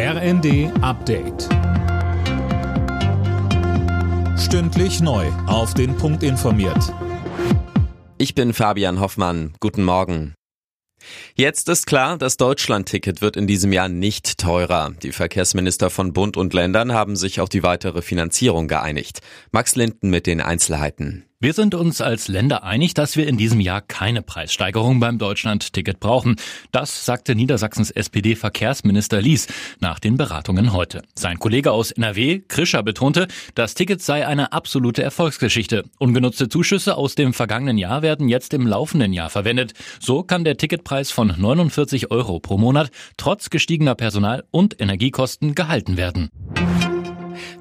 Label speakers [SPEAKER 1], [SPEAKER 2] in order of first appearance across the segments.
[SPEAKER 1] RND Update. Stündlich neu. Auf den Punkt informiert.
[SPEAKER 2] Ich bin Fabian Hoffmann. Guten Morgen. Jetzt ist klar, das Deutschland-Ticket wird in diesem Jahr nicht teurer. Die Verkehrsminister von Bund und Ländern haben sich auf die weitere Finanzierung geeinigt. Max Linden mit den Einzelheiten.
[SPEAKER 3] Wir sind uns als Länder einig, dass wir in diesem Jahr keine Preissteigerung beim Deutschland-Ticket brauchen. Das sagte Niedersachsens SPD-Verkehrsminister Lies nach den Beratungen heute. Sein Kollege aus NRW, Krischer, betonte, das Ticket sei eine absolute Erfolgsgeschichte. Ungenutzte Zuschüsse aus dem vergangenen Jahr werden jetzt im laufenden Jahr verwendet. So kann der Ticketpreis von 49 Euro pro Monat trotz gestiegener Personal- und Energiekosten gehalten werden.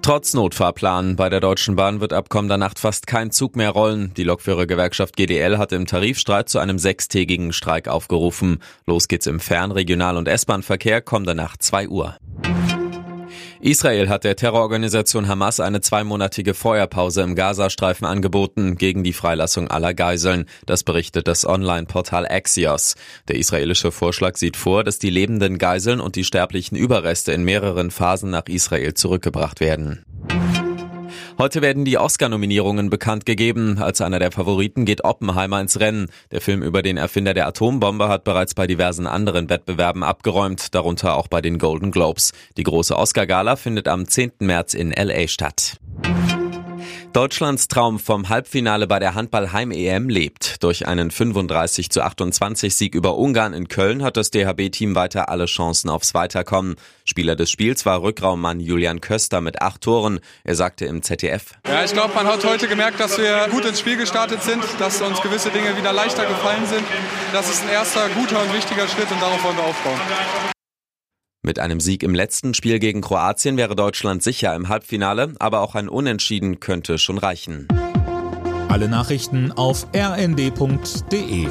[SPEAKER 2] Trotz Notfahrplan bei der Deutschen Bahn wird ab kommender Nacht fast kein Zug mehr rollen. Die Lokführergewerkschaft GDL hat im Tarifstreit zu einem sechstägigen Streik aufgerufen. Los geht's im Fern-, Regional- und S-Bahn-Verkehr kommende Nacht 2 Uhr. Israel hat der Terrororganisation Hamas eine zweimonatige Feuerpause im Gazastreifen angeboten gegen die Freilassung aller Geiseln. Das berichtet das Online-Portal Axios. Der israelische Vorschlag sieht vor, dass die lebenden Geiseln und die sterblichen Überreste in mehreren Phasen nach Israel zurückgebracht werden. Heute werden die Oscar-Nominierungen bekannt gegeben. Als einer der Favoriten geht Oppenheimer ins Rennen. Der Film über den Erfinder der Atombombe hat bereits bei diversen anderen Wettbewerben abgeräumt, darunter auch bei den Golden Globes. Die große Oscar-Gala findet am 10. März in LA statt. Deutschlands Traum vom Halbfinale bei der Handball-Heim-EM lebt. Durch einen 35 zu 28 Sieg über Ungarn in Köln hat das DHB-Team weiter alle Chancen aufs Weiterkommen. Spieler des Spiels war Rückraummann Julian Köster mit acht Toren. Er sagte im ZDF.
[SPEAKER 4] Ja, ich glaube, man hat heute gemerkt, dass wir gut ins Spiel gestartet sind, dass uns gewisse Dinge wieder leichter gefallen sind. Das ist ein erster guter und wichtiger Schritt und darauf wollen wir aufbauen.
[SPEAKER 2] Mit einem Sieg im letzten Spiel gegen Kroatien wäre Deutschland sicher im Halbfinale, aber auch ein Unentschieden könnte schon reichen.
[SPEAKER 1] Alle Nachrichten auf rnd.de